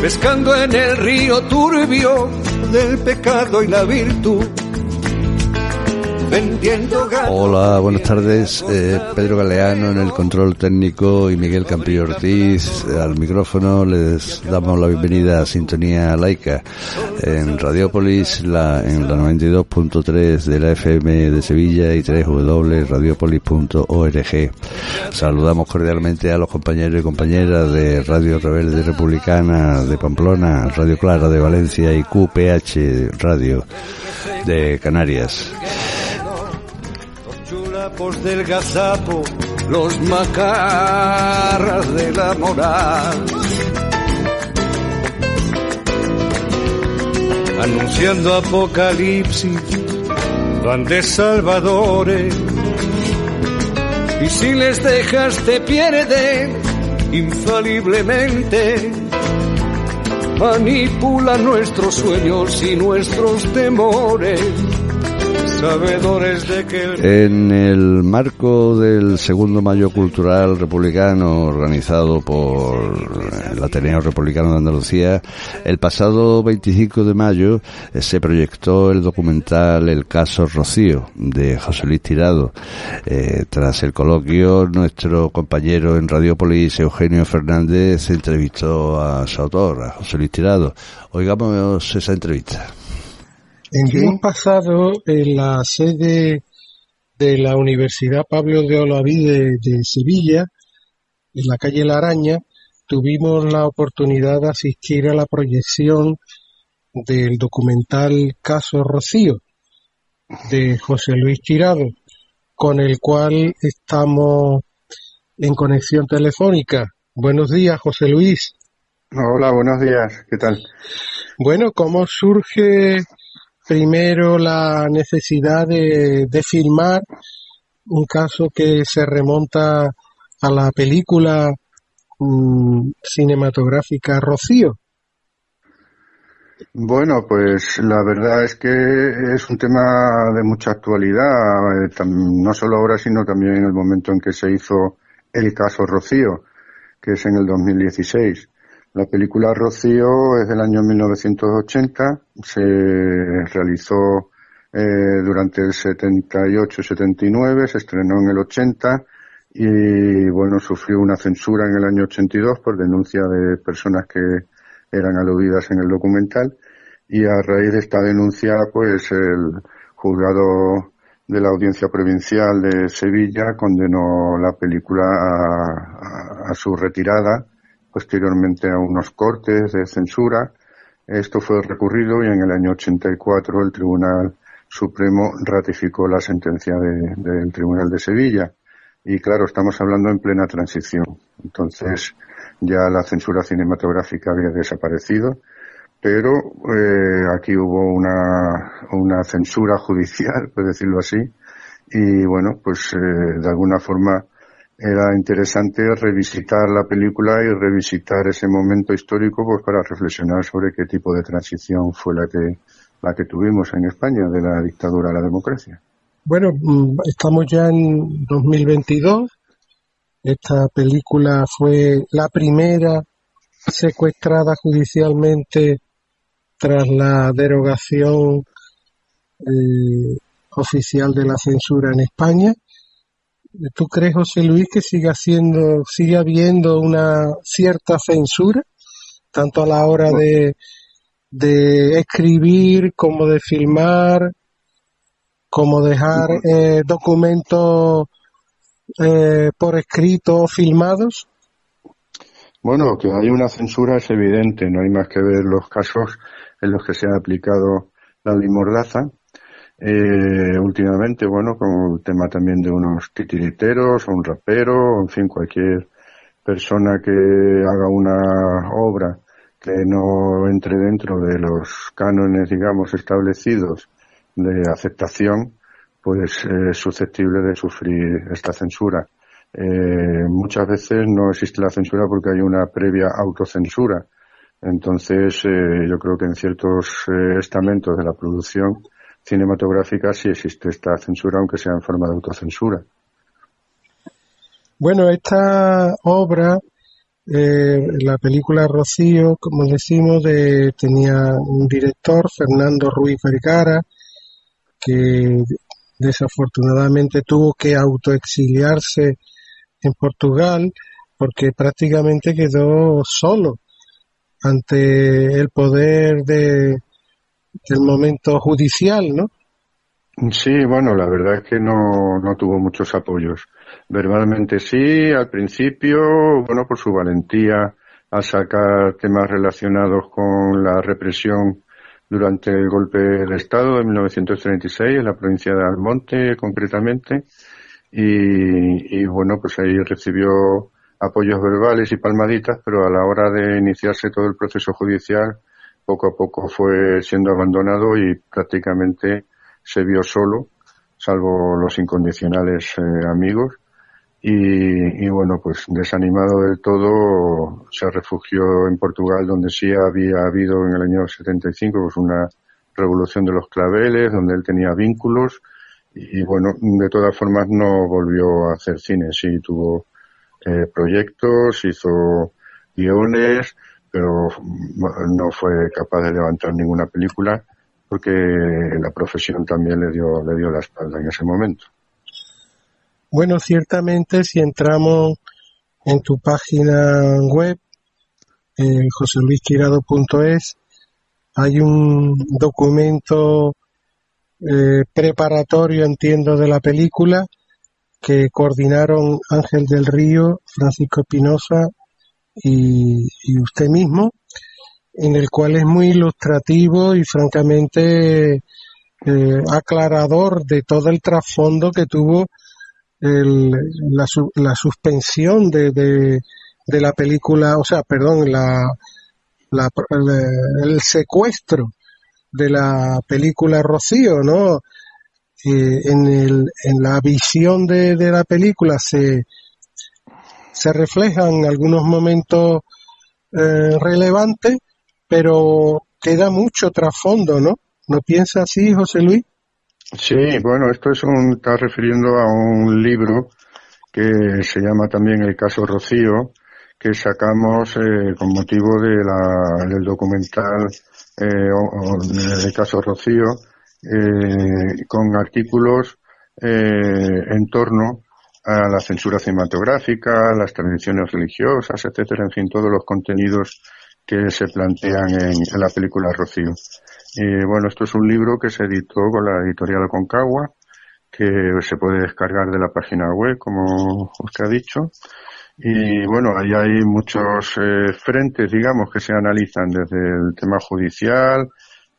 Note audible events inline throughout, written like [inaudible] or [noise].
pescando en el río turbio del pecado y la virtud. Hola, buenas tardes. Eh, Pedro Galeano en el control técnico y Miguel Campillo Ortiz al micrófono. Les damos la bienvenida a Sintonía Laica en Radiopolis, la, en la 92.3 de la FM de Sevilla y 3W radiopolis.org. Saludamos cordialmente a los compañeros y compañeras de Radio Rebelde Republicana de Pamplona, Radio Clara de Valencia y QPH Radio de Canarias del gazapo, los macarras de la moral. Anunciando apocalipsis, van de salvadores. Y si les dejas te pierden infaliblemente. Manipula nuestros sueños y nuestros temores en el marco del segundo Mayo Cultural Republicano organizado por el Ateneo Republicano de Andalucía, el pasado 25 de mayo eh, se proyectó el documental El caso Rocío de José Luis Tirado. Eh, tras el coloquio, nuestro compañero en Radiopolis, Eugenio Fernández, entrevistó a su autor, a José Luis Tirado. Oigamos esa entrevista. Hemos pasado en la sede de la Universidad Pablo de Olavide de Sevilla, en la calle La Araña, tuvimos la oportunidad de asistir a la proyección del documental Caso Rocío de José Luis Tirado, con el cual estamos en conexión telefónica. Buenos días, José Luis. Hola, buenos días. ¿Qué tal? Bueno, ¿cómo surge primero la necesidad de, filmar un caso que se remonta a la película mm, cinematográfica Rocío. Bueno, pues la verdad es que es un tema de mucha actualidad, eh, no solo ahora, sino también en el momento en que se hizo el caso Rocío, que es en el 2016. La película Rocío es del año 1980, se realizó eh, durante el 78-79, se estrenó en el 80 y bueno, sufrió una censura en el año 82 por denuncia de personas que eran aludidas en el documental. Y a raíz de esta denuncia pues el juzgado de la audiencia provincial de Sevilla condenó la película a su retirada posteriormente a unos cortes de censura. Esto fue recurrido y en el año 84 el Tribunal Supremo ratificó la sentencia del Tribunal de Sevilla. Y claro, estamos hablando en plena transición. Entonces ya la censura cinematográfica había desaparecido, pero eh, aquí hubo una, una censura judicial, [laughs] por decirlo así, y bueno, pues eh, de alguna forma era interesante revisitar la película y revisitar ese momento histórico pues para reflexionar sobre qué tipo de transición fue la que la que tuvimos en España de la dictadura a la democracia. Bueno, mm, estamos ya en 2022. Esta película fue la primera secuestrada judicialmente tras la derogación eh, oficial de la censura en España ¿Tú crees, José Luis, que sigue siendo, sigue habiendo una cierta censura, tanto a la hora de, de escribir como de filmar, como dejar eh, documentos eh, por escrito filmados? Bueno, que hay una censura es evidente, no hay más que ver los casos en los que se ha aplicado la ley Mordaza, eh, últimamente, bueno, con el tema también de unos titiriteros, un rapero, en fin, cualquier persona que haga una obra que no entre dentro de los cánones, digamos, establecidos de aceptación, pues es susceptible de sufrir esta censura. Eh, muchas veces no existe la censura porque hay una previa autocensura. Entonces, eh, yo creo que en ciertos eh, estamentos de la producción cinematográfica sí existe esta censura, aunque sea en forma de autocensura. Bueno, esta obra, la película Rocío, como decimos, de, tenía un director, Fernando Ruiz Vergara, que desafortunadamente tuvo que autoexiliarse en Portugal porque prácticamente quedó solo ante el poder de, del momento judicial, ¿no? Sí, bueno, la verdad es que no, no tuvo muchos apoyos. Verbalmente sí, al principio, bueno, por su valentía a sacar temas relacionados con la represión durante el golpe de Estado de 1936 en la provincia de Almonte, concretamente, y, bueno, pues ahí recibió apoyos verbales y palmaditas, pero a la hora de iniciarse todo el proceso judicial, poco a poco fue siendo abandonado y prácticamente se vio solo, salvo los incondicionales eh, amigos. Y, y, bueno, pues desanimado del todo, se refugió en Portugal, donde sí había habido en el año 75 pues una revolución de los claveles, donde él tenía vínculos y bueno, de todas formas no volvió a hacer cine, sí tuvo eh, proyectos, hizo guiones, pero no fue capaz de levantar ninguna película porque la profesión también le dio, le dio la espalda en ese momento. Bueno, ciertamente si entramos en tu página web, eh, joseluistirado.es, hay un documento eh, preparatorio, entiendo, de la película que coordinaron Ángel del Río, Francisco Espinosa y, usted mismo, en el cual es muy ilustrativo y francamente eh, aclarador de todo el trasfondo que tuvo la, la, suspensión de, de, la película, o sea, perdón, la, el secuestro de la película Rocío, ¿no? Eh, en, el, en la visión de, de la película se, se reflejan algunos momentos eh, relevantes, pero queda mucho trasfondo, ¿no? ¿No piensa así, José Luis? Sí, bueno, esto es un, está refiriendo a un libro que se llama también El caso Rocío, que sacamos eh, con motivo de la, del documental eh, el caso Rocío, eh, con artículos eh, en torno a la censura cinematográfica, las tradiciones religiosas, etcétera, en fin, todos los contenidos que se plantean en, la película Rocío. Y bueno, esto es un libro que se editó con la editorial Concagua, que se puede descargar de la página web, como usted ha dicho, y bueno, ahí hay muchos eh, frentes, digamos, que se analizan desde el tema judicial,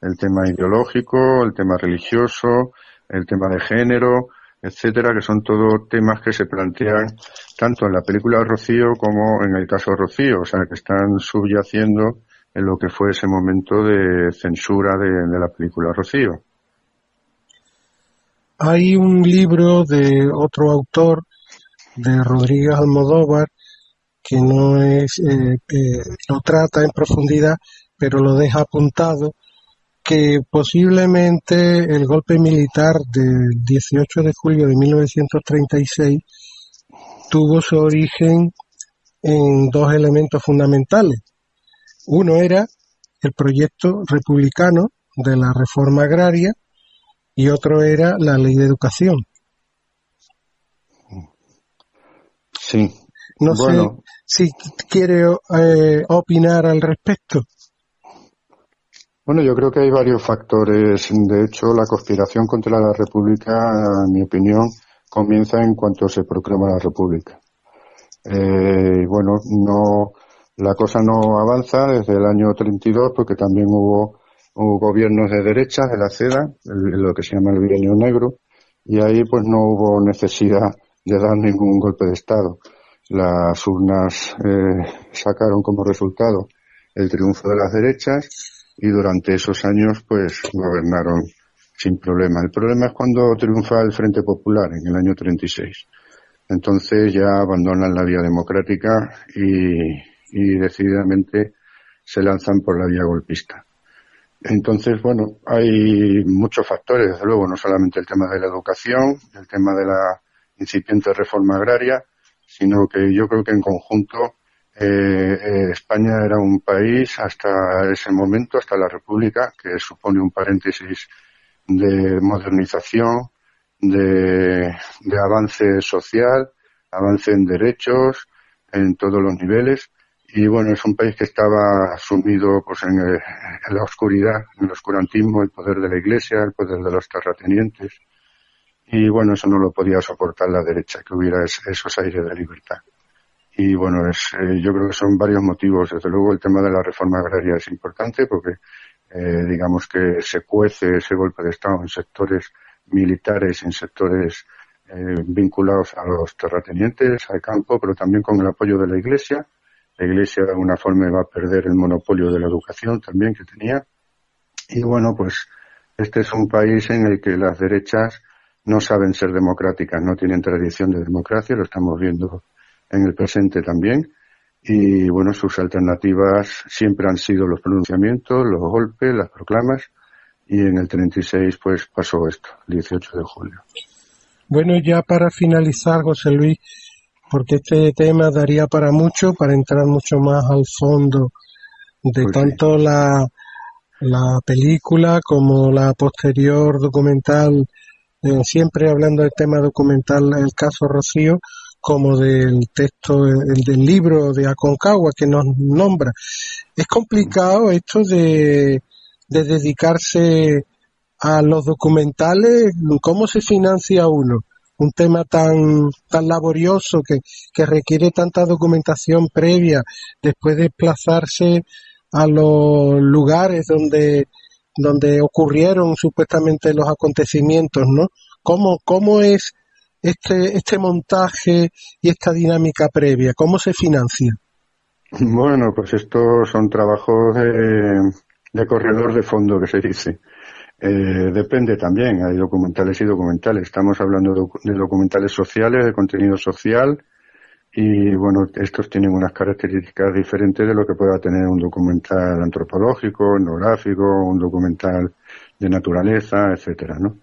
el tema ideológico, el tema religioso, el tema de género, etcétera, que son todos temas que se plantean tanto en la película Rocío como en el caso Rocío, o sea, que están subyaciendo en lo que fue ese momento de censura de, de la película Rocío. Hay un libro de otro autor de Rodríguez Almodóvar, que no es, eh, eh, lo trata en profundidad, pero lo deja apuntado, que posiblemente el golpe militar del 18 de julio de 1936 tuvo su origen en dos elementos fundamentales. Uno era el proyecto republicano de la reforma agraria y otro era la ley de educación. Sí. No sé si quiere eh, opinar al respecto. Bueno, yo creo que hay varios factores. De hecho, la conspiración contra la República, en mi opinión, comienza en cuanto se proclama la República. Eh, bueno, no, la cosa no avanza desde el año 32 porque también hubo, gobiernos de derecha, de la CEDA, lo que se llama el bienio negro, y ahí pues no hubo necesidad de dar ningún golpe de Estado. las urnas eh, sacaron como resultado el triunfo de las derechas y durante esos años pues gobernaron sin problema. El problema es cuando triunfa el Frente Popular en el año 36. Entonces ya abandonan la vía democrática y, y decididamente se lanzan por la vía golpista. Entonces, bueno, hay muchos factores, desde luego, no solamente el tema de la educación, el tema de la incipiente reforma agraria, sino que yo creo que en conjunto eh, eh, España era un país hasta ese momento, hasta la República, que supone un paréntesis de modernización, de, avance social, avance en derechos, en todos los niveles. Y bueno, es un país que estaba sumido pues en, eh, en, la oscuridad, en el oscurantismo, el poder de la Iglesia, el poder de los terratenientes. Y bueno, eso no lo podía soportar la derecha, que hubiera esos aires de libertad. Y bueno, es, eh, yo creo que son varios motivos. Desde luego el tema de la reforma agraria es importante porque eh, digamos que se cuece ese golpe de Estado en sectores militares, en sectores eh, vinculados a los terratenientes, al campo, pero también con el apoyo de la Iglesia. La Iglesia de alguna forma va a perder el monopolio de la educación también que tenía. Y bueno, pues este es un país en el que las derechas no saben ser democráticas, no tienen tradición de democracia, lo estamos viendo en el presente también. Y bueno, sus alternativas siempre han sido los pronunciamientos, los golpes, las proclamas. Y en el 36 pues pasó esto, el 18 de julio. Bueno, ya para finalizar, José Luis, porque este tema daría para mucho, para entrar mucho más al fondo de pues tanto la, la película como la posterior documental, eh, siempre hablando del tema documental, el caso Rocío, como del texto, el del libro de Aconcagua que nos nombra. Es complicado esto de, de dedicarse a los documentales, cómo se financia uno. Un tema tan, tan laborioso que, que requiere tanta documentación previa, después de desplazarse a los lugares donde, donde ocurrieron supuestamente los acontecimientos, ¿no? ¿Cómo, cómo es este, este montaje y esta dinámica previa? ¿Cómo se financia? Bueno, pues estos son trabajos de, corredor de fondo que se dice. Eh, depende también, hay documentales y documentales. Estamos hablando de, documentales sociales, de contenido social, y bueno, estos tienen unas características diferentes de lo que pueda tener un documental antropológico, etnográfico, un documental de naturaleza, etcétera, ¿no?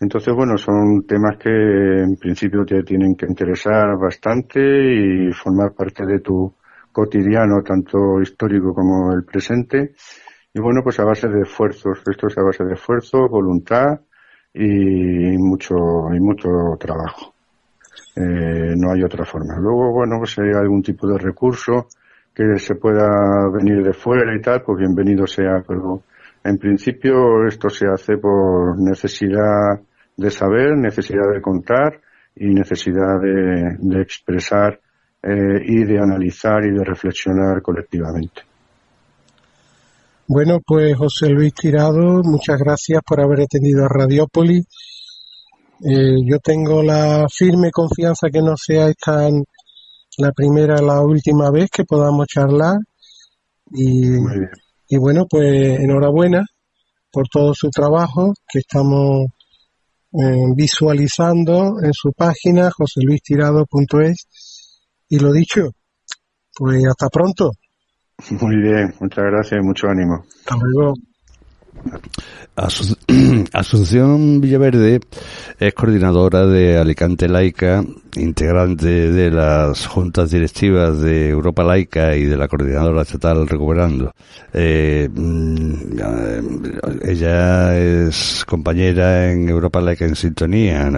Entonces, bueno, son temas que en principio te tienen que interesar bastante y formar parte de tu cotidiano, tanto histórico como el presente. Y bueno, pues a base de esfuerzos, esto es a base de esfuerzo, voluntad y mucho, y mucho trabajo. Eh, no hay otra forma. Luego, bueno, pues si hay algún tipo de recurso que se pueda venir de fuera y tal, pues bienvenido sea, pero en principio esto se hace por necesidad de saber, necesidad de contar y necesidad de, expresar eh, y de analizar y de reflexionar colectivamente. Bueno, pues José Luis Tirado, muchas gracias por haber atendido a Radiópolis. Eh, yo tengo la firme confianza que no sea esta la primera la última vez que podamos charlar. Y, y bueno, pues enhorabuena por todo su trabajo, que estamos eh, visualizando en su página joseluistirado.es. Y lo dicho, pues hasta pronto. Muy bien, muchas gracias y mucho ánimo. Hasta luego. [clears throat] Asunción Villaverde es coordinadora de Alicante Laica, integrante de las juntas directivas de Europa Laica y de la coordinadora estatal Recuperando. Eh, mm, ella es compañera en Europa Laica en Sintonía.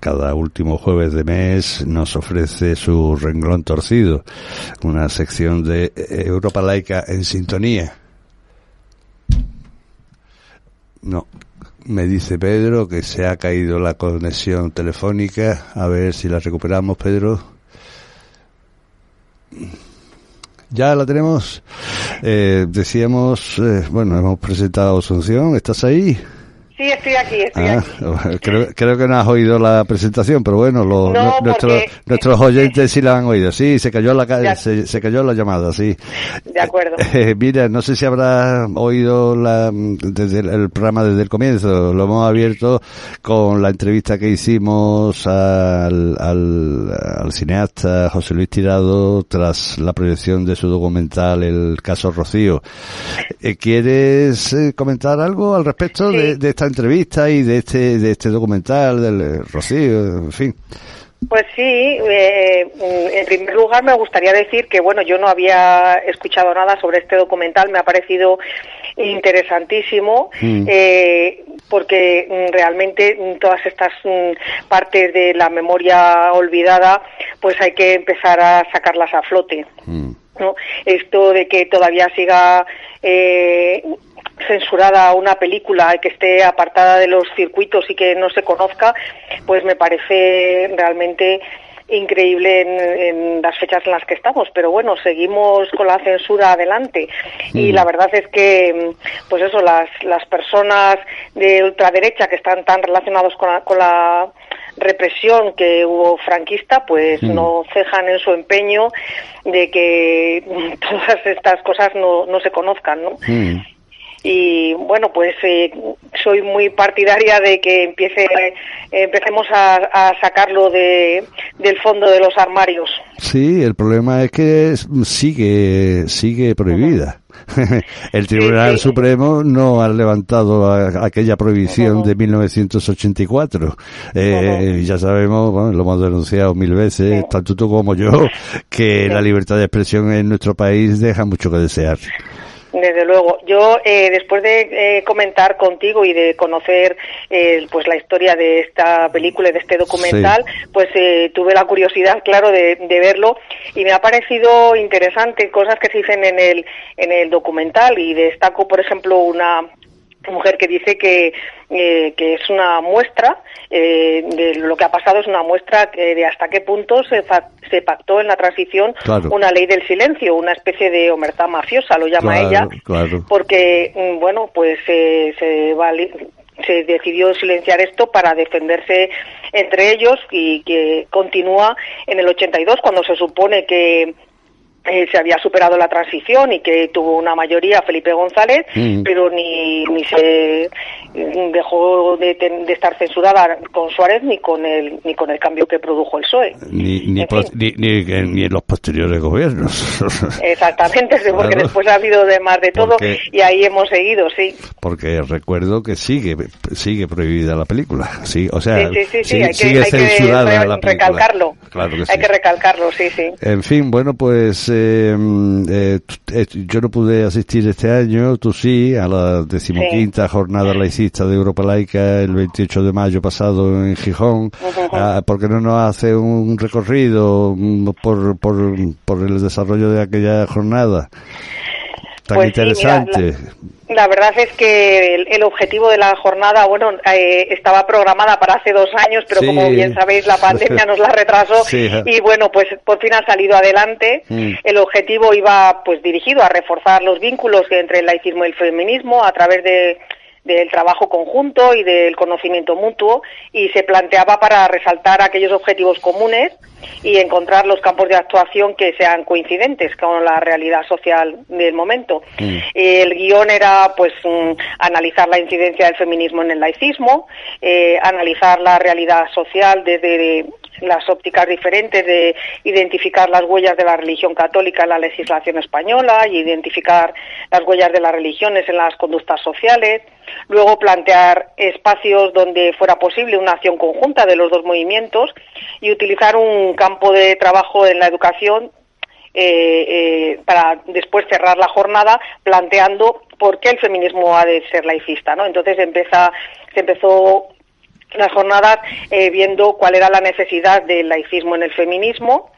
Cada último jueves de mes nos ofrece su renglón torcido, una sección de Europa Laica en Sintonía no. Me dice Pedro que se ha caído la conexión telefónica. A ver si la recuperamos, Pedro. Ya la tenemos. Eh, decíamos, eh, bueno, hemos presentado Asunción. ¿Estás ahí? Sí, estoy aquí, estoy ah, aquí. [laughs] Creo, creo, que no has oído la presentación, pero bueno, los, nuestros, nuestros oyentes sí la han oído. Sí, se cayó la, se, se, cayó la llamada, sí. De acuerdo. [laughs] Eh, mira, no sé si habrás oído la, desde el, programa desde el comienzo. Lo hemos abierto con la entrevista que hicimos al, al, al cineasta José Luis Tirado tras la proyección de su documental El caso Rocío. Eh, ¿Quieres eh, comentar algo al respecto de, de esta entrevista y de este, de este documental del eh, Rocío, en fin. Pues sí, eh, en primer lugar me gustaría decir que bueno, yo no había escuchado nada sobre este documental, me ha parecido interesantísimo mm. eh, porque mm, realmente mm, todas estas partes de la memoria olvidada, pues hay que empezar a sacarlas a flote. ¿no? Esto de que todavía siga eh, censurada una película que esté apartada de los circuitos y que no se conozca, pues me parece realmente increíble en, las fechas en las que estamos, pero bueno, seguimos con la censura adelante y mm. la verdad es que, pues eso, las, las personas de ultraderecha que están tan relacionados con la, con la represión que hubo franquista, pues mm. no cejan en su empeño de que [laughs] todas estas cosas no, no se conozcan, ¿no? Mm y bueno pues eh, soy muy partidaria de que empiece empecemos a, sacarlo de, del fondo de los armarios. Sí el problema es que sigue sigue prohibida. [laughs] El Tribunal Supremo no ha levantado aquella prohibición de 1984. Eh, ya sabemos, bueno, lo hemos denunciado mil veces, tanto tú como yo, que la libertad de expresión en nuestro país deja mucho que desear. Desde luego. Yo, eh, después de eh, comentar contigo y de conocer eh, pues la historia de esta película y de este documental, pues tuve la curiosidad, claro, de, de, verlo y me ha parecido interesante cosas que se dicen en el, en el documental y destaco, por ejemplo, una, mujer que dice que, eh, que es una muestra eh, de lo que ha pasado, es una muestra de hasta qué punto se, se pactó en la transición una ley del silencio, una especie de omertá mafiosa, lo llama ella, porque, mm, bueno, pues se, se decidió silenciar esto para defenderse entre ellos y que continúa en el 82 cuando se supone que eh, se había superado la transición y que tuvo una mayoría Felipe González, mm. pero ni, ni se dejó de, estar censurada con Suárez ni con el ni con el cambio que produjo el PSOE. Ni, ni, en los posteriores gobiernos. [laughs] Exactamente, porque después ha habido de más de todo y ahí hemos seguido, sí. Porque recuerdo que sigue sigue prohibida la película, sí, o sea, sigue censurada la película. Recalcarlo. Hay que recalcarlo, sí, sí. En fin, bueno, pues eh, eh, eh, yo no pude asistir este año, tú sí, a la decimoquinta jornada laicista de Europa Laica el 28 de mayo pasado en Gijón. Ah, ¿Por qué no nos hace un recorrido mm, por, por, por el desarrollo de aquella jornada? Tan pues interesante. La verdad es que el, objetivo de la jornada, bueno, eh, estaba programada para hace dos años, pero como bien sabéis, la pandemia nos la retrasó [laughs] y bueno, pues por fin ha salido adelante. Mm. El objetivo iba pues dirigido a reforzar los vínculos entre el laicismo y el feminismo a través de del trabajo conjunto y del conocimiento mutuo y se planteaba para resaltar aquellos objetivos comunes y encontrar los campos de actuación que sean coincidentes con la realidad social del momento. Mm. El guion era pues mm, analizar la incidencia del feminismo en el laicismo, eh, analizar la realidad social desde las ópticas diferentes de identificar las huellas de la religión católica en la legislación española y identificar las huellas de las religiones en las conductas sociales, luego plantear espacios donde fuera posible una acción conjunta de los dos movimientos y utilizar un campo de trabajo en la educación eh, eh, para después cerrar la jornada planteando por qué el feminismo ha de ser laicista, ¿no? Entonces empieza, se empezó las jornadas eh, viendo cuál era la necesidad del laicismo en el feminismo.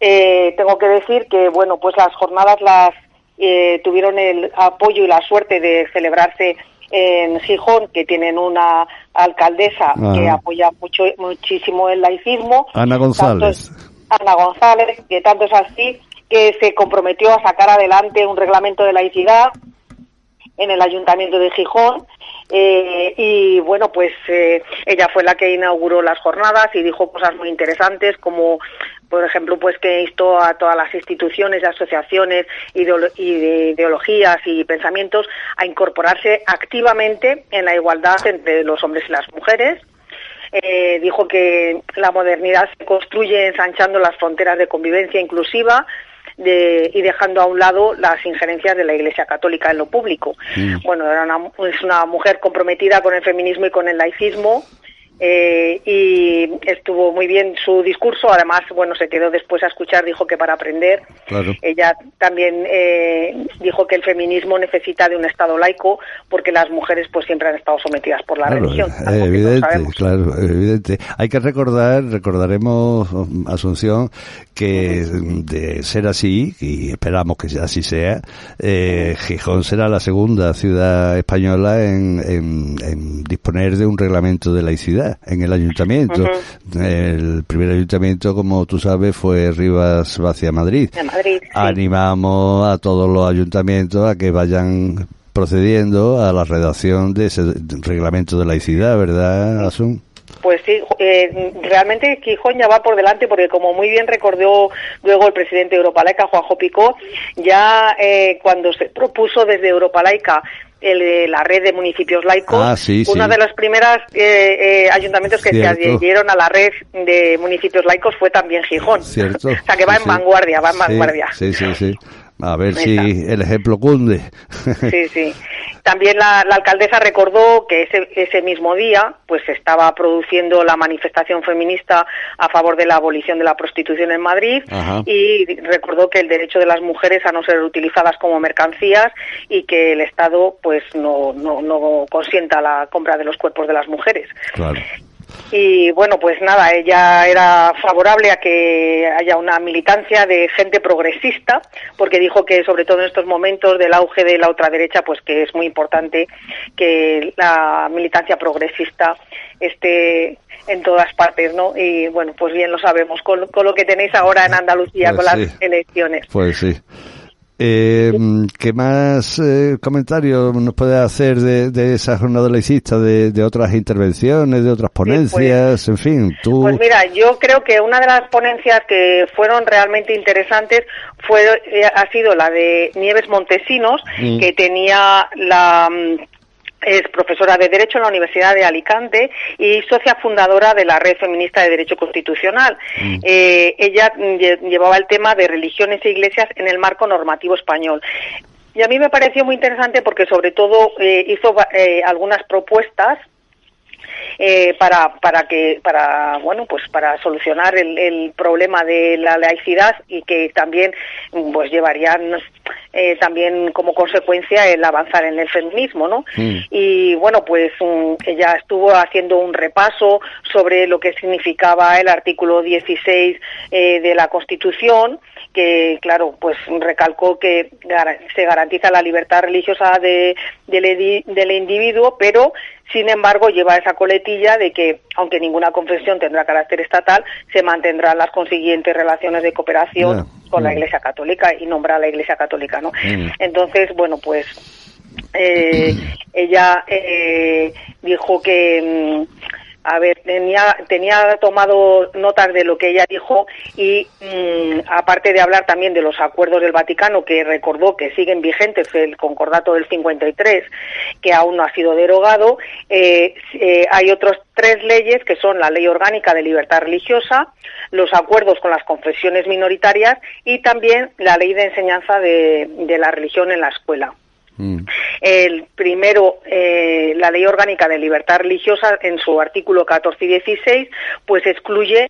Eh, tengo que decir que, bueno, pues las jornadas las eh, tuvieron el apoyo y la suerte de celebrarse en Gijón, que tienen una alcaldesa que apoya mucho, muchísimo el laicismo. Ana González. Ana González, que tanto es así que se comprometió a sacar adelante un reglamento de laicidad en el Ayuntamiento de Gijón Eh, y bueno, pues eh, ella fue la que inauguró las jornadas y dijo cosas muy interesantes como por ejemplo, pues que instó a todas las instituciones, asociaciones y de ideologías y pensamientos a incorporarse activamente en la igualdad entre los hombres y las mujeres. Eh, dijo que la modernidad se construye ensanchando las fronteras de convivencia inclusiva y dejando a un lado las injerencias de la Iglesia Católica en lo público. Mm. Bueno, era es una mujer comprometida con el feminismo y con el laicismo eh, y estuvo muy bien su discurso. Además, bueno, se quedó después a escuchar, dijo que para aprender. Ella también eh, dijo que el feminismo necesita de un Estado laico porque las mujeres pues siempre han estado sometidas por la religión. evidente, claro, evidente. Hay que recordar, recordaremos, Asunción, que de ser así, y esperamos que así sea, eh, Gijón será la segunda ciudad española en, en disponer de un reglamento de laicidad en el ayuntamiento. El primer ayuntamiento, como tú sabes, fue Rivas Vacia Madrid. Animamos a todos los ayuntamientos a que vayan procediendo a la redacción de ese reglamento de laicidad, ¿verdad, Asun? Pues sí, eh, realmente Gijón ya va por delante porque como muy bien recordó luego el presidente de Europa Laica, Juanjo Picó, ya eh, cuando se propuso desde Europa El, la red de municipios laicos. Ah, Uno de los primeros eh, eh, ayuntamientos que se adhirieron a la red de municipios laicos fue también Gijón. Cierto. [laughs] o sea que va en vanguardia, va en vanguardia. Sí, sí, sí. A ver si el ejemplo cunde. Sí, [laughs] sí. También la, alcaldesa recordó que ese, ese mismo día pues se estaba produciendo la manifestación feminista a favor de la abolición de la prostitución en Madrid y recordó que el derecho de las mujeres a no ser utilizadas como mercancías y que el Estado pues no, no, no consienta la compra de los cuerpos de las mujeres. Claro. Y bueno, pues nada, ella era favorable a que haya una militancia de gente progresista, porque dijo que sobre todo en estos momentos del auge de la ultraderecha, pues que es muy importante que la militancia progresista esté en todas partes, ¿no? Y bueno, pues bien lo sabemos con, lo que tenéis ahora en Andalucía pues con las elecciones. Pues sí. Eh, ¿Qué más eh, comentarios nos puede hacer de, esa jornada laicista, de, de, otras intervenciones, de otras pues, ponencias, en fin? Tú... Pues mira, yo creo que una de las ponencias que fueron realmente interesantes fue eh, ha sido la de Nieves Montesinos, mm. que tenía la mm, es profesora de Derecho en la Universidad de Alicante y socia fundadora de la Red Feminista de Derecho Constitucional. Mm. Eh, ella llevaba el tema de religiones e iglesias en el marco normativo español. Y a mí me pareció muy interesante porque sobre todo eh, hizo eh, algunas propuestas eh, para para que para bueno pues para solucionar el, el, problema de la laicidad y que también pues llevarían eh, también como consecuencia el avanzar en el feminismo no mm. y bueno pues mm, ella estuvo haciendo un repaso sobre lo que significaba el artículo 16 eh, de la Constitución que claro pues recalcó que se garantiza la libertad religiosa de, del individuo pero sin embargo, lleva esa coletilla de que, aunque ninguna confesión tendrá carácter estatal, se mantendrán las consiguientes relaciones de cooperación con la Iglesia Católica y nombra a la Iglesia Católica, ¿no? Entonces, bueno, pues eh, ella eh, dijo que mm, a ver, tenía, tenía tomado notas de lo que ella dijo y mm, aparte de hablar también de los acuerdos del Vaticano, que recordó que siguen vigentes, el concordato del 53, que aún no ha sido derogado, eh, eh, hay otras tres leyes que son la Ley Orgánica de Libertad Religiosa, los acuerdos con las confesiones minoritarias y también la Ley de Enseñanza de la Religión en la Escuela. Mm. El primero, eh, la Ley Orgánica de Libertad Religiosa, en su artículo 14 y 16, pues excluye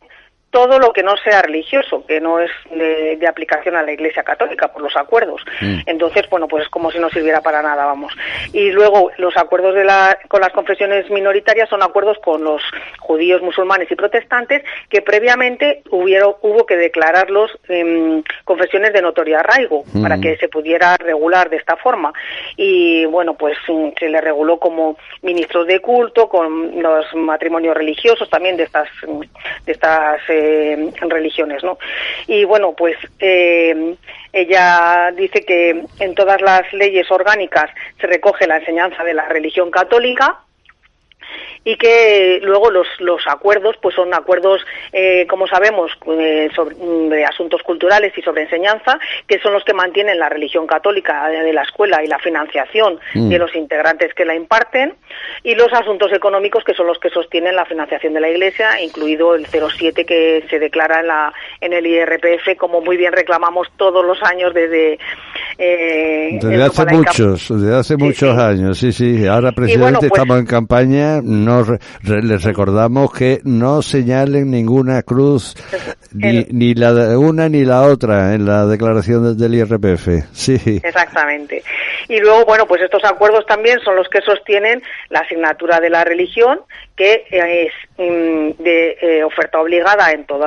todo lo que no sea religioso, que no es de, aplicación a la Iglesia Católica por los acuerdos. Mm. Entonces, bueno, pues es como si no sirviera para nada, vamos. Y luego los acuerdos de la, con las confesiones minoritarias son acuerdos con los judíos, musulmanes y protestantes que previamente hubieron, hubo que declararlos confesiones de notorio arraigo mm. para que se pudiera regular de esta forma. Y bueno, pues mm, se le reguló como ministros de culto, con los matrimonios religiosos también de estas, de estas eh, eh, religiones, ¿no? Y bueno, pues eh, ella dice que en todas las leyes orgánicas se recoge la enseñanza de la religión católica y que luego los, los acuerdos pues son acuerdos eh, como sabemos eh, sobre, mm, de asuntos culturales y sobre enseñanza que son los que mantienen la religión católica de la escuela y la financiación mm. de los integrantes que la imparten y los asuntos económicos que son los que sostienen la financiación de la iglesia incluido el 07 que se declara en la en el IRPF como muy bien reclamamos todos los años desde eh, desde hace muchos desde hace muchos años sí sí ahora precisamente pues estamos en campaña no les recordamos que no señalen ninguna cruz, ni, la una ni la otra en la declaración del IRPF. Sí. Exactamente. Y luego, bueno, pues estos acuerdos también son los que sostienen la asignatura de la religión, que es mm, de eh, oferta obligada en todo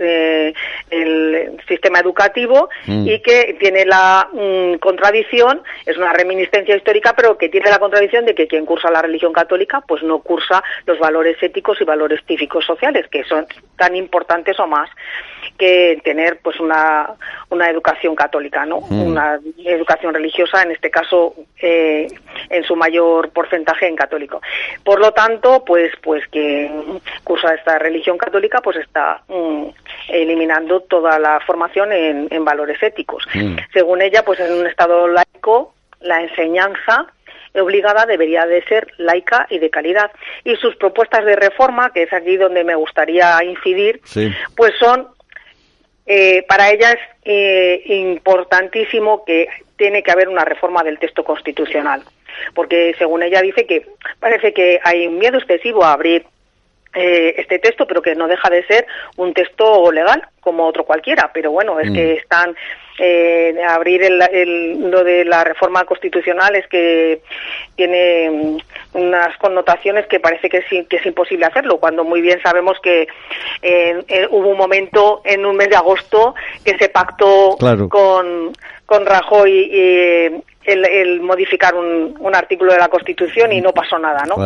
eh, el sistema educativo mm. y que tiene la mm, contradicción, es una reminiscencia histórica, pero que tiene la contradicción de que quien cursa la religión católica pues no cursa los valores éticos y valores cívicos sociales, que son tan importantes o más que tener pues una, una educación católica, ¿no? Una educación religiosa, en este caso eh, en su mayor porcentaje en católico. Por lo tanto, pues pues que cursa esta religión católica pues está mm, eliminando toda la formación en, en valores éticos. Según ella, pues en un estado laico la enseñanza obligada debería de ser laica y de calidad. Y sus propuestas de reforma, que es aquí donde me gustaría incidir, pues son, eh, para ella es eh, importantísimo que tiene que haber una reforma del texto constitucional. Porque según ella dice que parece que hay un miedo excesivo a abrir eh, este texto, pero que no deja de ser un texto legal como otro cualquiera. Pero bueno, es que mm. están eh, abrir el, lo de la reforma constitucional es que tiene mm, unas connotaciones que parece que es, que es imposible hacerlo, cuando muy bien sabemos que eh, hubo un momento en un mes de agosto que se pactó con, con Rajoy eh, el, modificar un, un, artículo de la Constitución y no pasó nada, ¿no?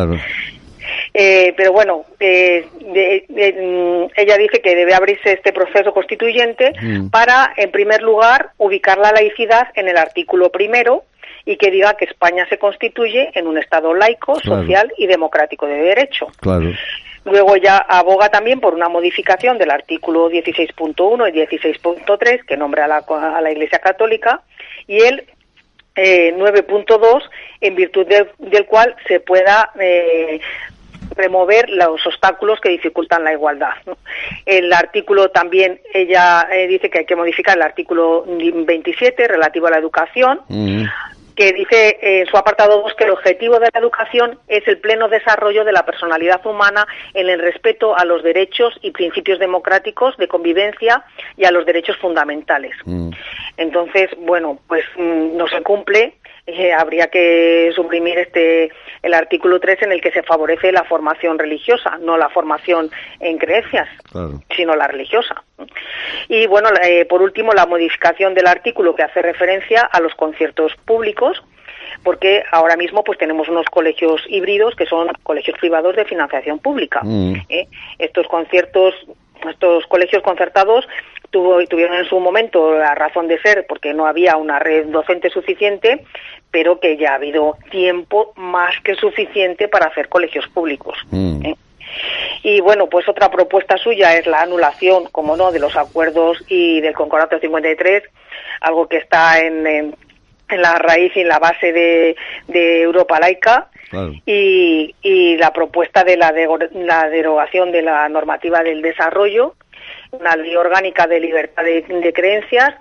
Eh, pero bueno, eh, mm, ella dice que debe abrirse este proceso constituyente mm. para, en primer lugar, ubicar la laicidad en el artículo primero y que diga que España se constituye en un Estado laico, social y democrático de derecho. Luego ella aboga también por una modificación del artículo 16.1 y 16.3 que nombra a la, a la Iglesia Católica y el eh, 9.2 en virtud del cual se pueda eh, remover los obstáculos que dificultan la igualdad. El artículo también, ella eh, dice que hay que modificar el artículo 27 relativo a la educación, mm. que dice en su apartado 2 que el objetivo de la educación es el pleno desarrollo de la personalidad humana en el respeto a los derechos y principios democráticos de convivencia y a los derechos fundamentales. Mm. Entonces, bueno, pues mm, no se cumple eh, habría que suprimir este el artículo 3 en el que se favorece la formación religiosa, no la formación en creencias, sino la religiosa. Y bueno, eh, por último, la modificación del artículo que hace referencia a los conciertos públicos porque ahora mismo pues tenemos unos colegios híbridos que son colegios privados de financiación pública. Mm. ¿eh? Estos conciertos estos colegios concertados tuvo, tuvieron en su momento la razón de ser porque no había una red docente suficiente, pero que ya ha habido tiempo más que suficiente para hacer colegios públicos. Mm. ¿eh? Y bueno, pues otra propuesta suya es la anulación, como no, de los acuerdos y del Concordato 53, algo que está en, en, la raíz y en la base de, de Europa laica, y, y, la propuesta de la, de la derogación de la normativa del desarrollo, una ley orgánica de libertad de, creencias.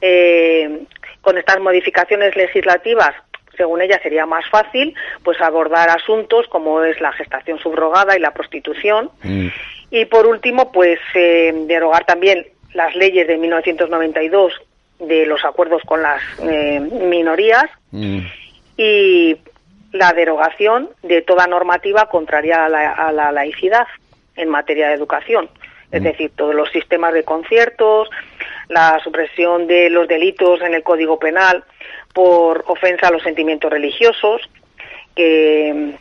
Eh, con estas modificaciones legislativas, según ella, sería más fácil pues abordar asuntos como es la gestación subrogada y la prostitución. Mm. Y por último, pues eh, derogar también las leyes de 1992 de los acuerdos con las eh, minorías mm. y la derogación de toda normativa contraria a la laicidad en materia de educación es mm. decir, todos los sistemas de conciertos, la supresión de los delitos en el Código Penal por ofensa a los sentimientos religiosos, que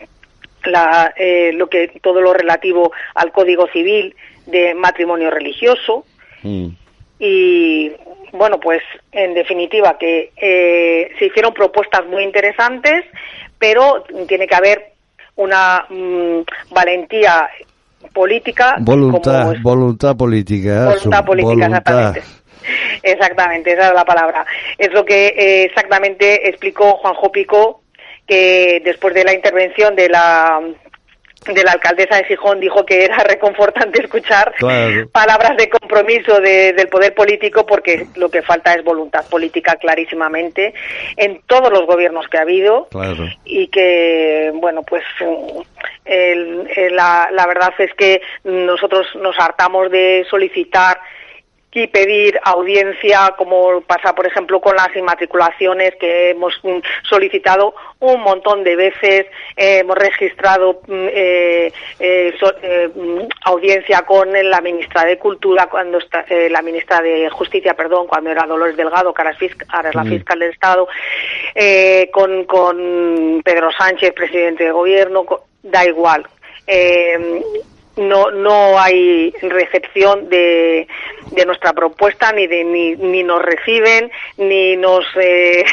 la, eh, lo que todo lo relativo al Código Civil de matrimonio religioso. Mm. Y bueno, pues en definitiva que eh, se hicieron propuestas muy interesantes, pero tiene que haber una mm, valentía política. Voluntad, voluntad política. Voluntad política, exactamente. Exactamente, esa es la palabra. Es lo que eh, exactamente explicó Juanjo Pico, que después de la intervención de la de la alcaldesa de Gijón dijo que era [laughs] reconfortante escuchar palabras de compromiso del poder político porque lo que falta es voluntad política clarísimamente en todos los gobiernos que ha habido y que bueno pues la, la verdad es que nosotros nos hartamos de solicitar y pedir audiencia, como pasa, por ejemplo, con las inmatriculaciones que hemos mm, solicitado un montón de veces. hemos registrado mm, eh, eh, eh, mm, audiencia con la ministra de Cultura, cuando está, la ministra de Justicia, perdón, cuando era Dolores Delgado, que ahora es, la fiscal del Estado, con, con Pedro Sánchez, presidente de gobierno, da igual no no hay recepción de, de nuestra propuesta ni de ni, ni nos reciben ni nos eh,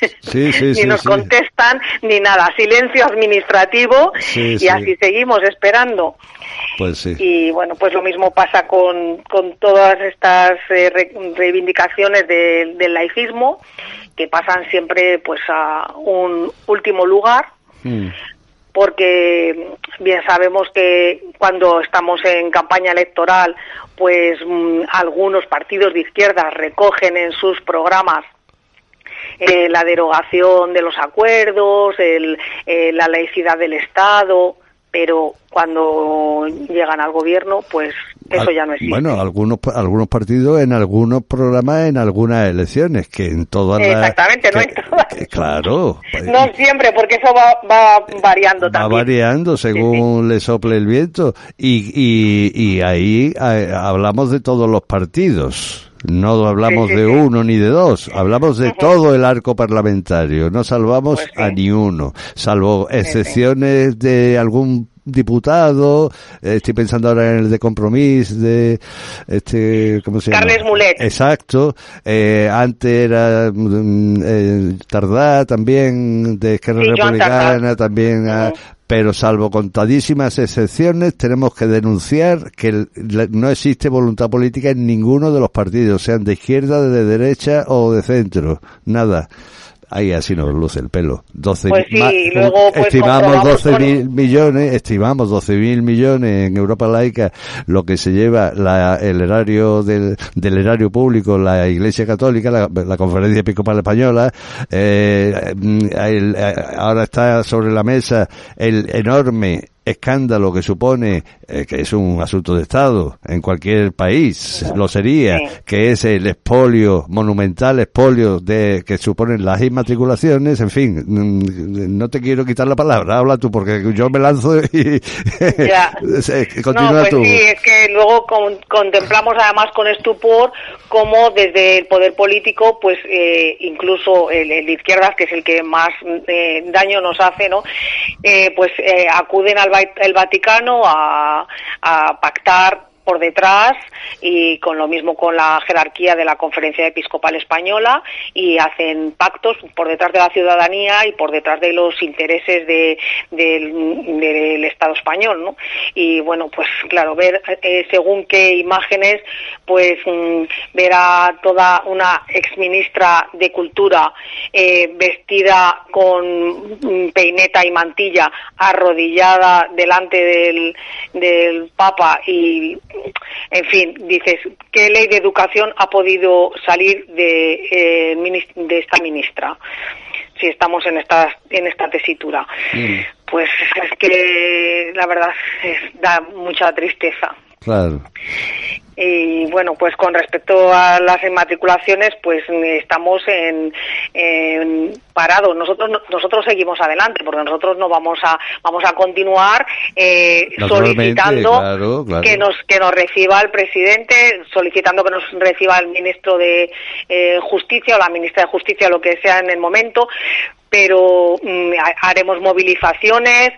[laughs] ni nos contestan ni nada. Silencio administrativo y así seguimos esperando. Pues y bueno pues lo mismo pasa con, con todas estas eh, reivindicaciones del laicismo que pasan siempre pues a un último lugar. Mm porque bien sabemos que cuando estamos en campaña electoral, pues mm, algunos partidos de izquierda recogen en sus programas eh, la derogación de los acuerdos, el, eh, la laicidad del Estado, pero cuando llegan al gobierno, pues eso ya no existe. Bueno, algunos algunos partidos en algunos programas, en algunas elecciones, que en todas Exactamente, no en todas. claro. no siempre, porque eso va, va variando también. Va variando según le sople el viento. Y, y, y ahí eh, hablamos de todos los partidos. No hablamos de [laughs] uno ni de dos, hablamos de todo el arco parlamentario, no salvamos pues a ni uno, salvo excepciones de algún diputado, estoy pensando ahora en el de compromiso de este, ¿cómo se llama? Carles Mulet. Exacto, eh, antes era mm, eh, Tardá también, de Esquerra Republicana también, pero salvo contadísimas excepciones, tenemos que denunciar que no existe voluntad política en ninguno de los partidos, sean de izquierda, de derecha o de centro, nada. Ahí así nos luce el pelo. 12 pues sí, luego, pues, estimamos 12 mil millones, estimamos 12 mil millones en Europa laica, lo que se lleva la, el erario del, del erario público, la Iglesia Católica, la, la Conferencia Episcopal Española, eh, ahora está sobre la mesa el enorme escándalo que supone eh, que es un asunto de Estado en cualquier país lo sería que es el expolio monumental expolio de que suponen las inmatriculaciones en fin mm, no te quiero quitar la palabra habla tú porque yo me lanzo y [laughs] [laughs] continúa pues tú. sí es que luego contemplamos además con estupor cómo desde el poder político pues eh, incluso el, de izquierdas que es el que más eh, daño nos hace no pues acuden al el Vaticano a, a pactar por detrás y con lo mismo con la jerarquía de la Conferencia Episcopal Española y hacen pactos por detrás de la ciudadanía y por detrás de los intereses de, del Estado español, ¿no? Y bueno, pues claro, ver eh, según qué imágenes, pues mm, ver a toda una exministra de Cultura eh, vestida con mm, peineta y mantilla arrodillada delante del, del Papa y en fin, dices, ¿qué ley de educación ha podido salir de, eh, de esta ministra? Si estamos en esta, en esta tesitura. Mm. Pues es que la verdad da mucha tristeza. Claro. Y bueno, pues con respecto a las inmatriculaciones, pues estamos en, parados. Nosotros nosotros seguimos adelante porque nosotros no vamos a vamos a continuar eh, solicitando que nos que nos reciba el presidente, solicitando que nos reciba el ministro de eh, Justicia o la ministra de Justicia, lo que sea en el momento, pero mm, haremos movilizaciones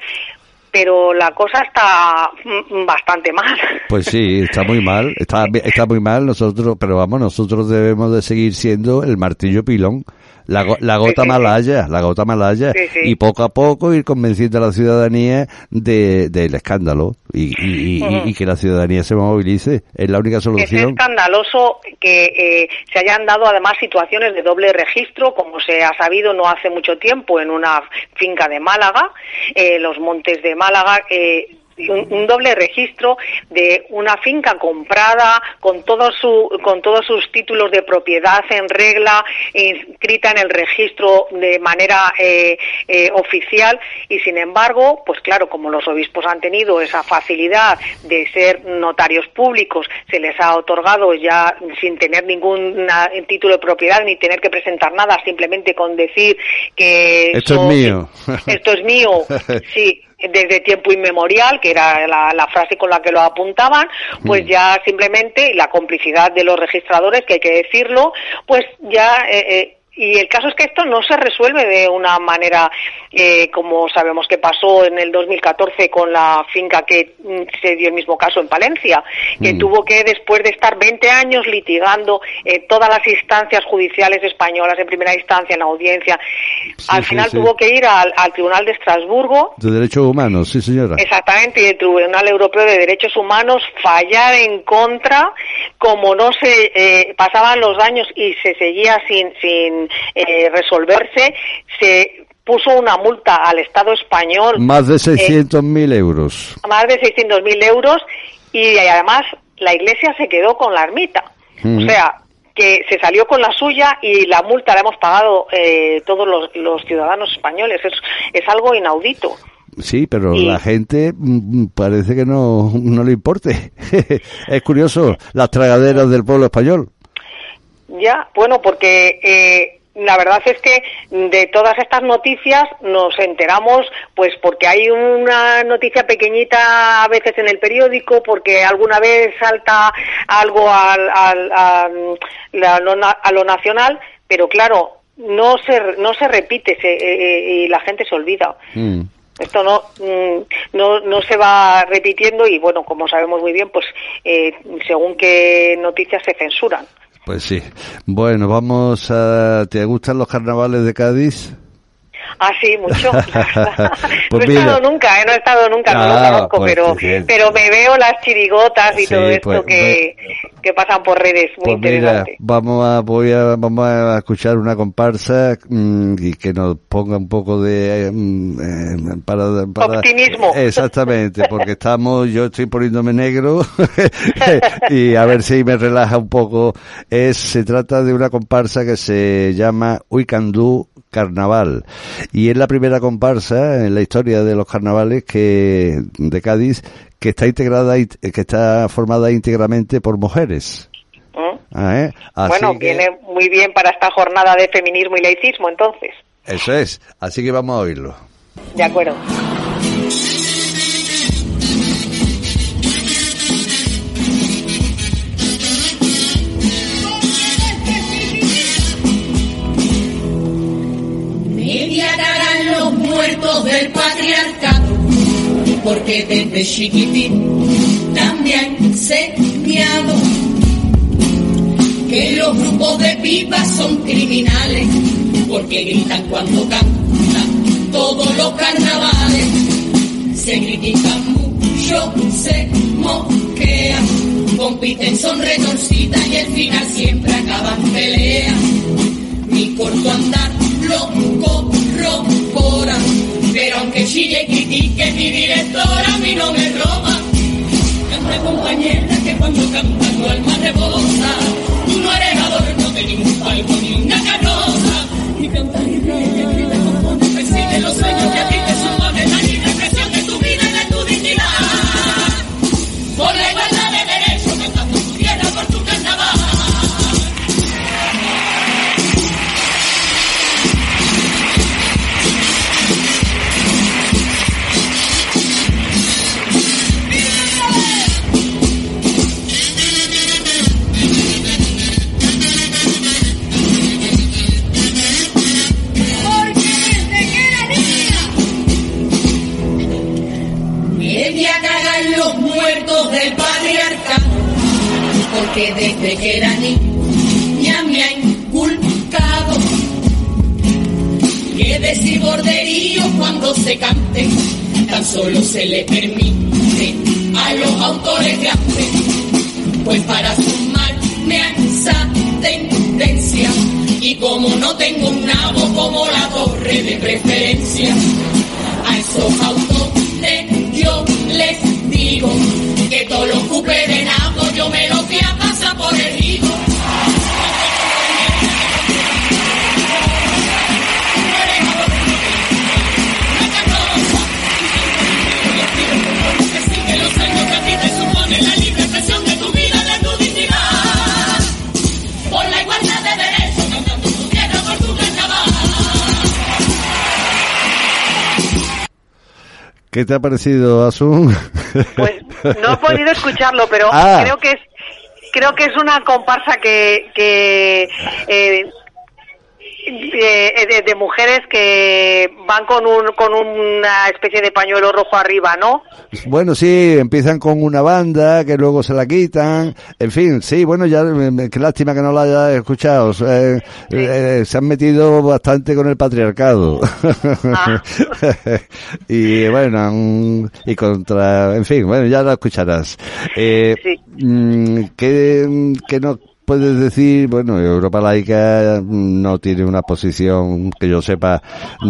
pero la cosa está mm, bastante mal. [laughs] Pues sí, está muy mal, está, está muy mal nosotros, pero vamos, nosotros debemos de seguir siendo el martillo pilón la, la gota malaya, la gota malaya, y poco a poco ir convenciendo a la ciudadanía de, del escándalo y, y, que la ciudadanía se movilice. Es la única solución. Es escandaloso que eh, se hayan dado además situaciones de doble registro, como se ha sabido no hace mucho tiempo en una finca de Málaga, eh, los montes de Málaga. Eh, un, doble registro de una finca comprada con todos su, con todos sus títulos de propiedad en regla inscrita en el registro de manera eh, eh, oficial. Y sin embargo pues claro como los obispos han tenido esa facilidad de ser notarios públicos se les ha otorgado ya sin tener ningún título de propiedad ni tener que presentar nada simplemente con decir que esto es mío. [laughs] esto es mío [laughs] sí desde tiempo inmemorial, que era la, frase con la que lo apuntaban, pues mm. ya simplemente la complicidad de los registradores, que hay que decirlo, pues ya eh, eh y el caso es que esto no se resuelve de una manera eh, como sabemos que pasó en el 2014 con la finca que mm, se dio el mismo caso en Palencia, que mm. tuvo que, después de estar 20 años litigando eh, todas las instancias judiciales españolas, en primera instancia, en la audiencia, al final tuvo que ir al, Tribunal de Estrasburgo. De Derechos Humanos, sí, señora. Exactamente, y el Tribunal Europeo de Derechos Humanos fallar en contra, como no se eh, pasaban los años y se seguía sin, sin eh, resolverse, se puso una multa al Estado español. Más de 600.000 eh, euros. Más de 600.000 euros y además la Iglesia se quedó con la ermita. O sea, que se salió con la suya y la multa la hemos pagado eh, todos los, ciudadanos españoles. Es, es algo inaudito. Sí, pero la gente mm, mm, parece que no, no le importe. [laughs] es curioso, las tragaderas del pueblo español. Ya, bueno, porque eh, la verdad es que de todas estas noticias nos enteramos, pues porque hay una noticia pequeñita a veces en el periódico, porque alguna vez salta algo al, al, a, lo nacional, pero claro, no se, no se repite se, eh, eh, y la gente se olvida. Mm. Esto no, mm, no, no se va repitiendo y bueno, como sabemos muy bien, pues según qué noticias se censuran. Pues sí. Bueno, vamos a... ¿Te gustan los carnavales de Cádiz? Ah, sí, mucho. [laughs] Pues no he estado nunca, ¿eh? no he estado nunca, no lo ah, conozco, pues pero, pero me veo las chirigotas y todo esto pues, que, que, pasan por redes. Muy pues Mira, vamos a, voy a, vamos a escuchar una comparsa mm, y que nos ponga un poco de mm, eh, para, optimismo. [laughs] Exactamente, porque estamos, yo estoy poniéndome negro [laughs] y a ver si me relaja un poco. Es, se trata de una comparsa que se llama We Can Do Carnaval y es la primera comparsa en la historia de los carnavales que de Cádiz que está integrada que está formada íntegramente por mujeres. ¿Mm? Ah, ¿eh? Bueno, viene muy bien para esta jornada de feminismo y laicismo, entonces. Eso es, así que vamos a oírlo. De acuerdo. Del patriarcado, porque desde chiquitín también se enseñado que los grupos de pipas son criminales, porque gritan cuando cantan todos los carnavales, se critican mucho, se moquean, compiten, son retorcidas y al final siempre acaban peleas. Mi corto andar lo corrobora pero aunque chille y critique mi directora, a mí no me roba. Canta compañera que cuando canta tu alma rebosa. Se le ¿Qué te ha parecido, Asun? [laughs] Pues no he podido escucharlo, pero ah. creo que es creo que es una comparsa que, que eh, de, de, mujeres que van con, un, con una especie de pañuelo rojo arriba, ¿no? Bueno, sí, empiezan con una banda que luego se la quitan. En fin, sí, bueno, ya qué lástima que no la haya escuchado. Eh, eh, se han metido bastante con el patriarcado. Ah. [laughs] y bueno, y contra, en fin, bueno, ya la escucharás. Eh, sí. Mm, ¿qué, qué no puedes decir, bueno, Europa laica no tiene una posición que yo sepa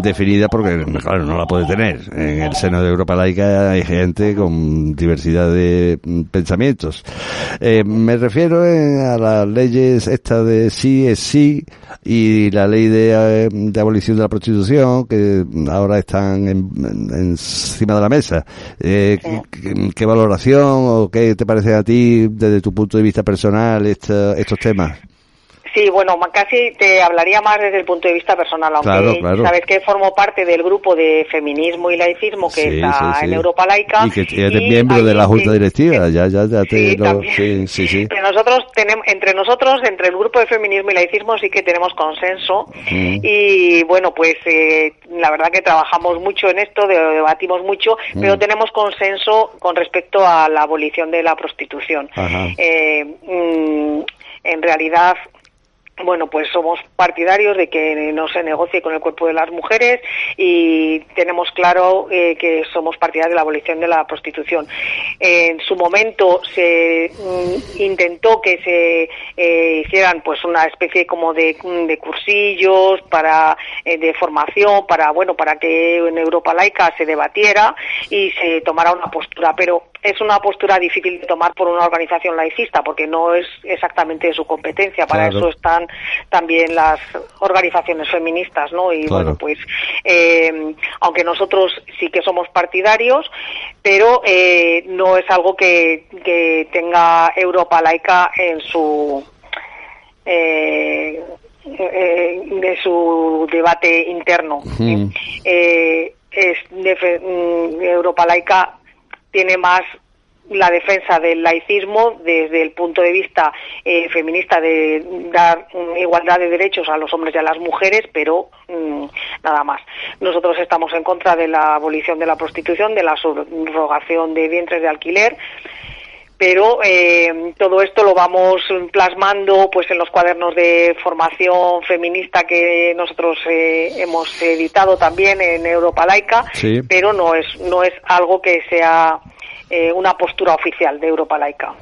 definida porque, claro, no la puede tener. En el seno de Europa laica hay gente con diversidad de pensamientos. Eh, me refiero a las leyes esta de sí es sí y la ley de, abolición de la prostitución que ahora están encima de la mesa. Eh, ¿qué, valoración o qué te parece a ti desde tu punto de vista personal esta, estos temas? Sí, bueno, casi te hablaría más desde el punto de vista personal, aunque sabes que formo parte del grupo de feminismo y laicismo que está en Europa Laica. Y que eres miembro de la Junta Directiva, ya, ya, ya te lo... Sí, sí, sí. nosotros tenemos, entre nosotros, entre el grupo de feminismo y laicismo sí que tenemos consenso mm. y bueno, pues eh, la verdad que trabajamos mucho en esto, debatimos mucho, mm. pero tenemos consenso con respecto a la abolición de la prostitución. Eh, mm, en realidad bueno, pues somos partidarios de que no se negocie con el cuerpo de las mujeres y tenemos claro eh, que somos partidarios de la abolición de la prostitución. en su momento se mm, intentó que se eh, hicieran pues una especie como de, de cursillos para eh, de formación para bueno para que en Europa laica se debatiera y se tomara una postura, pero es una postura difícil de tomar por una organización laicista porque no es exactamente de su competencia. Para eso están también las organizaciones feministas, ¿no? Y bueno, pues eh, aunque nosotros sí que somos partidarios, pero eh, no es algo que, que tenga Europa laica en su eh, de su debate interno. Eh, es mm, Europa laica tiene más la defensa del laicismo desde el punto de vista eh, feminista de dar igualdad de derechos a los hombres y a las mujeres, pero mm, nada más. Nosotros estamos en contra de la abolición de la prostitución, de la subrogación de vientres de alquiler, pero eh, todo esto lo vamos plasmando pues en los cuadernos de formación feminista que nosotros eh, hemos editado también en Europa Laica, pero no es no es algo que sea eh, una postura oficial de Europa laica.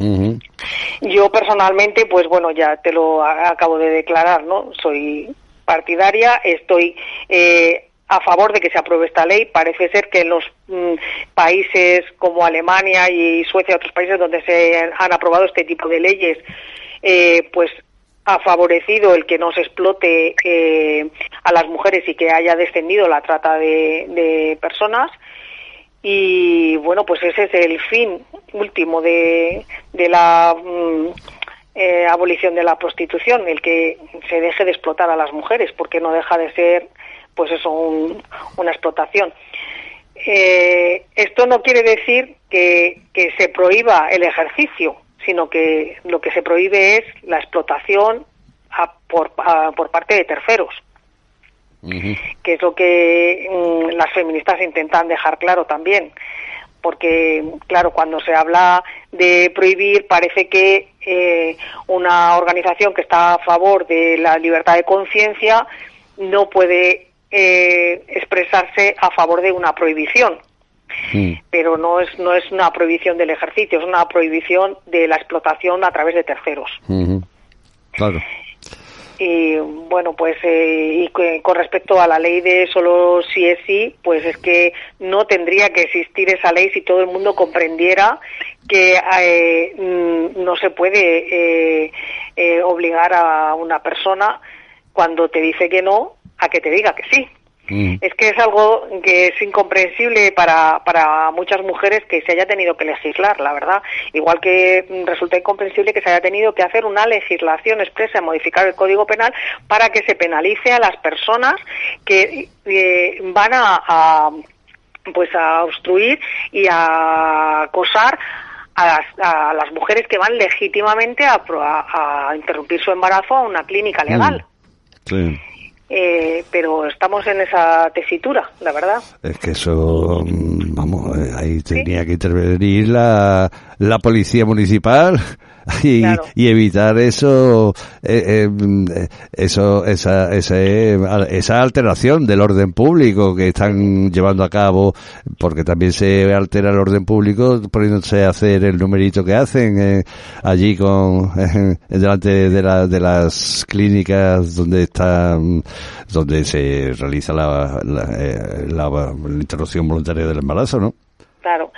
Yo personalmente, pues bueno, ya te lo acabo de declarar, ¿no? Soy partidaria, estoy eh, a favor de que se apruebe esta ley. Parece ser que en los mm, países como Alemania y Suecia, otros países donde se han aprobado este tipo de leyes, eh, pues ha favorecido el que no se explote a las mujeres y que haya descendido la trata de personas y bueno, pues ese es el fin último de, de la mm, eh, abolición de la prostitución, el que se deje de explotar a las mujeres, porque no deja de ser, pues eso, una explotación. Eh, esto no quiere decir que, que se prohíba el ejercicio, sino que lo que se prohíbe es la explotación por, por parte de terceros que es lo que mm, las feministas intentan dejar claro también. Porque, claro, cuando se habla de prohibir, parece que eh, una organización que está a favor de la libertad de conciencia no puede eh, expresarse a favor de una prohibición. Mm. Pero no es, no es una prohibición del ejercicio, es una prohibición de la explotación a través de terceros. Claro. Y bueno, pues eh, y con respecto a la ley de solo si es sí, pues es que no tendría que existir esa ley si todo el mundo comprendiera que eh, mm, no se puede eh, obligar a una persona cuando te dice que no a que te diga que sí. Mm. Es que es algo que es incomprensible para, para muchas mujeres que se haya tenido que legislar, la verdad. Igual que resulta incomprensible que se haya tenido que hacer una legislación expresa, modificar el Código Penal para que se penalice a las personas que eh, van a, pues a obstruir y a acosar a las, mujeres que van legítimamente a, a, interrumpir su embarazo a una clínica legal. Mm. Sí. Eh, pero estamos en esa tesitura, la verdad. Es que eso, mm, vamos, eh, ahí tenía que intervenir la, la policía municipal [laughs] y, y evitar eso, eh, eh, eso esa, esa, esa alteración del orden público que están llevando a cabo, porque también se altera el orden público poniéndose a hacer el numerito que hacen eh, allí con [laughs] delante de, la, de las clínicas donde está donde se realiza la, la, la interrupción voluntaria del embarazo, ¿no? Claro,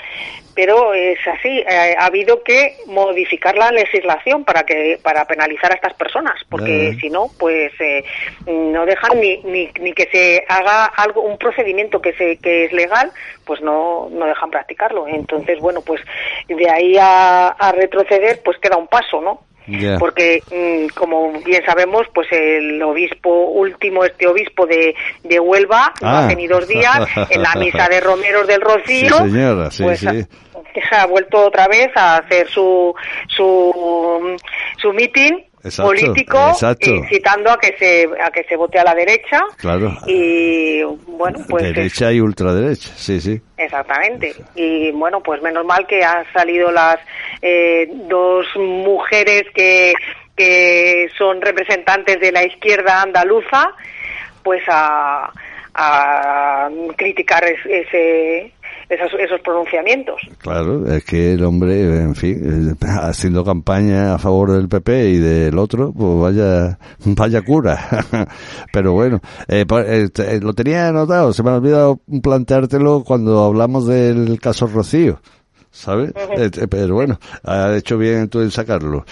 pero es así. Eh, ha habido que modificar la legislación para que para penalizar a estas personas, porque si no, pues eh, no dejan ni, ni, ni, que se haga algo un procedimiento que se que es legal, pues no no dejan practicarlo. Entonces, bueno, pues de ahí a, a retroceder, pues queda un paso, ¿no? Porque, mm, como bien sabemos, pues el obispo último, este obispo de, de Huelva, ah. hace ni dos días, en la misa de Romeros del Rocío, pues Ha, vuelto otra vez a hacer su, su, su meeting político incitando a que se a que se vote a la derecha. Claro. Y bueno pues derecha y ultraderecha sí sí. Exactamente. Y bueno pues menos mal que han salido las eh, dos mujeres que que son representantes de la izquierda andaluza pues a a criticar ese esos, pronunciamientos. Claro, es que el hombre, en fin, eh, haciendo campaña a favor del PP y del otro, pues vaya, vaya cura. [laughs] Pero bueno, eh, eh, lo tenía anotado, se me ha olvidado planteártelo cuando hablamos del caso Rocío. ¿Sabes? pero bueno, ha hecho bien tú en sacarlo.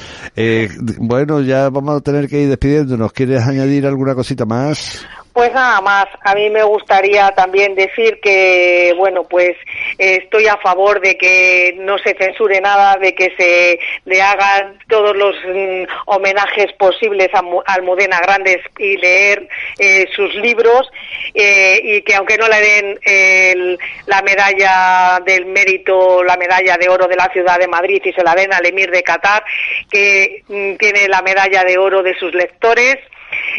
bueno, ya vamos a tener que ir despidiéndonos. ¿Quieres añadir alguna cosita más? Pues nada más, a mí me gustaría también decir que, bueno, pues estoy a favor de que no se censure nada, de que se le hagan todos los mm, homenajes posibles a, Almudena Grandes y leer eh, sus libros eh, y que aunque no le den la medalla del mérito, la medalla de oro de la ciudad de Madrid y se la den al emir de Qatar, que mm, tiene la medalla de oro de sus lectores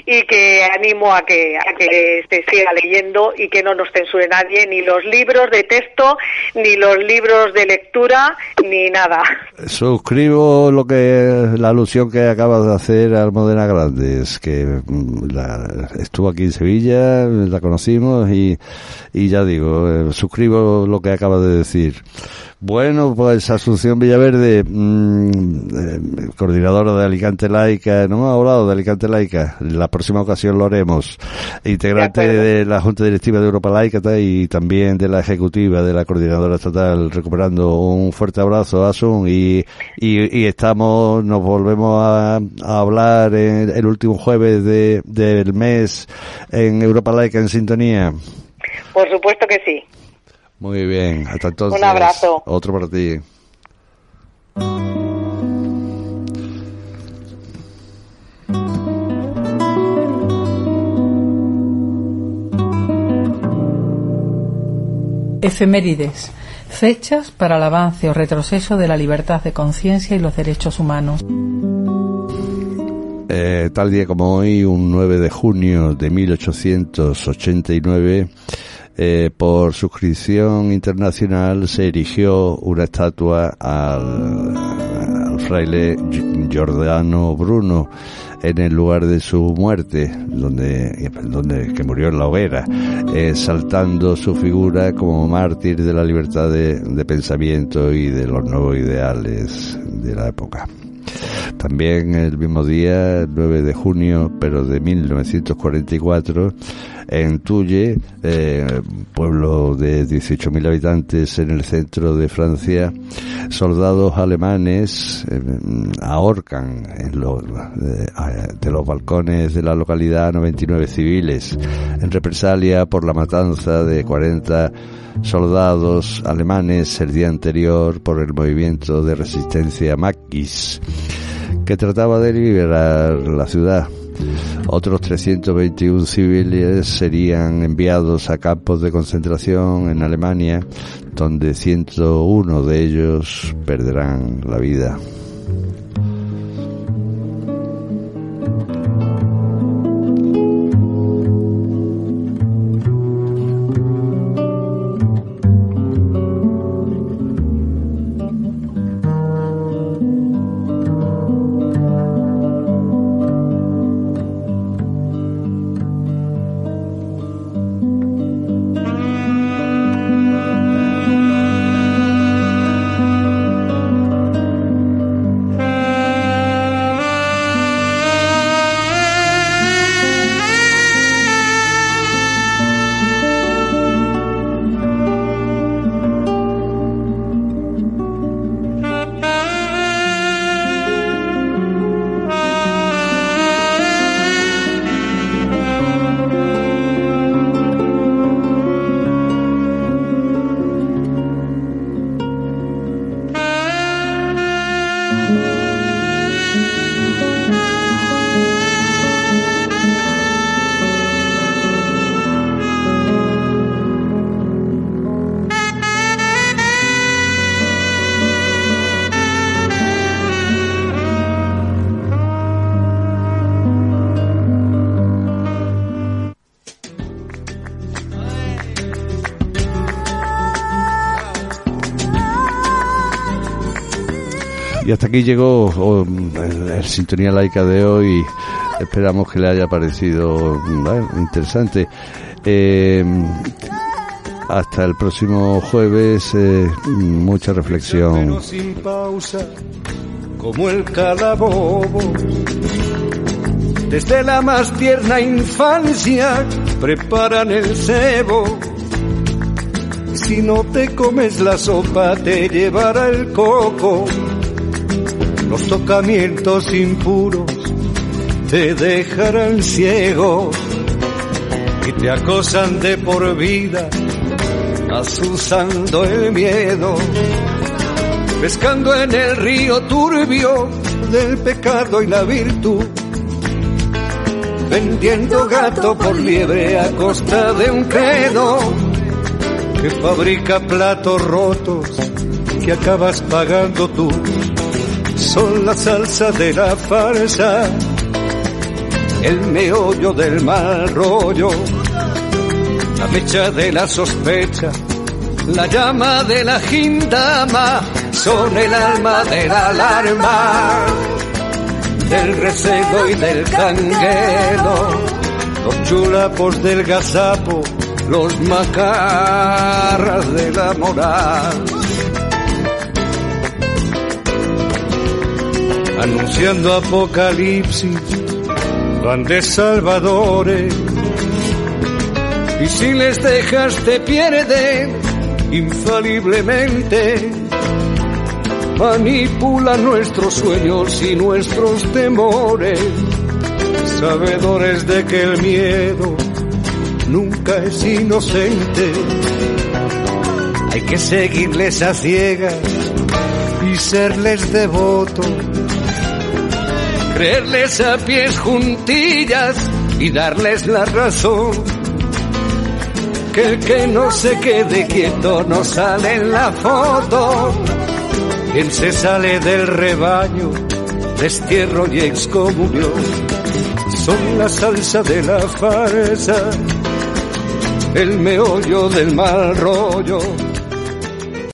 y que animo a que, a que se siga leyendo y que no nos censure nadie, ni los libros de texto, ni los libros de lectura, ni nada. Suscribo lo que la alusión que acabas de hacer a Almudena Grandes, que mm, estuvo aquí en Sevilla, la conocimos y, y ya digo, eh, suscribo lo que acabas de decir. Bueno, pues Asunción Villaverde, mmm, coordinadora de Alicante Laica, no hemos hablado de Alicante Laica, la próxima ocasión lo haremos, integrante de, la Junta Directiva de Europa Laica y también de la Ejecutiva de la Coordinadora Estatal, recuperando un fuerte abrazo, Asun, y, y, estamos, nos volvemos a, hablar en, el último jueves de, del mes en Europa Laica en sintonía. Por supuesto que sí. Muy bien, hasta entonces. Un abrazo. Otro para ti. Efemérides. Fechas para el avance o retroceso de la libertad de conciencia y los derechos humanos. Eh, tal día como hoy, un 9 de junio de 1889, eh, por suscripción internacional se erigió una estatua al, fraile Giordano Bruno en el lugar de su muerte, donde, donde que murió en la hoguera, saltando su figura como mártir de la libertad de, pensamiento y de los nuevos ideales de la época. También el mismo día, 9 de junio, pero de 1944, en Tulle, eh, pueblo de 18.000 habitantes en el centro de Francia, soldados alemanes eh, ahorcan en los, eh, de los balcones de la localidad 99 civiles en represalia por la matanza de 40 soldados alemanes el día anterior por el movimiento de resistencia Maquis que trataba de liberar la ciudad. Otros 321 civiles serían enviados a campos de concentración en Alemania, donde 101 de ellos perderán la vida. Hasta aquí llegó oh, el, Sintonía Laica de hoy. Esperamos que le haya parecido interesante. Eh, hasta el próximo jueves, eh, mucha reflexión. Sin pausa, como el calabobo. Desde la más tierna infancia preparan el cebo. Si no te comes la sopa, te llevará el coco los tocamientos impuros te dejarán ciego y te acosan de por vida, asusando el miedo, pescando en el río turbio del pecado y la virtud, vendiendo gato por liebre a costa de un credo que fabrica platos rotos que acabas pagando tú son la salsa de la farsa, el meollo del mal rollo, la mecha de la sospecha, la llama de la gindama, son el alma de la alarma, del recelo y del canguelo, los chulapos del gazapo, los macarras de la moral anunciando apocalipsis, van de salvadores. Y si les dejas te pierden infaliblemente. Manipulan nuestros sueños y nuestros temores, sabedores de que el miedo nunca es inocente. Hay que seguirles a ciegas y serles devotos creerles a pies juntillas y darles la razón. Que el que no se quede quieto no sale en la foto. Quien se sale del rebaño, destierro y excomunión. Son la salsa de la farsa, el meollo del mal rollo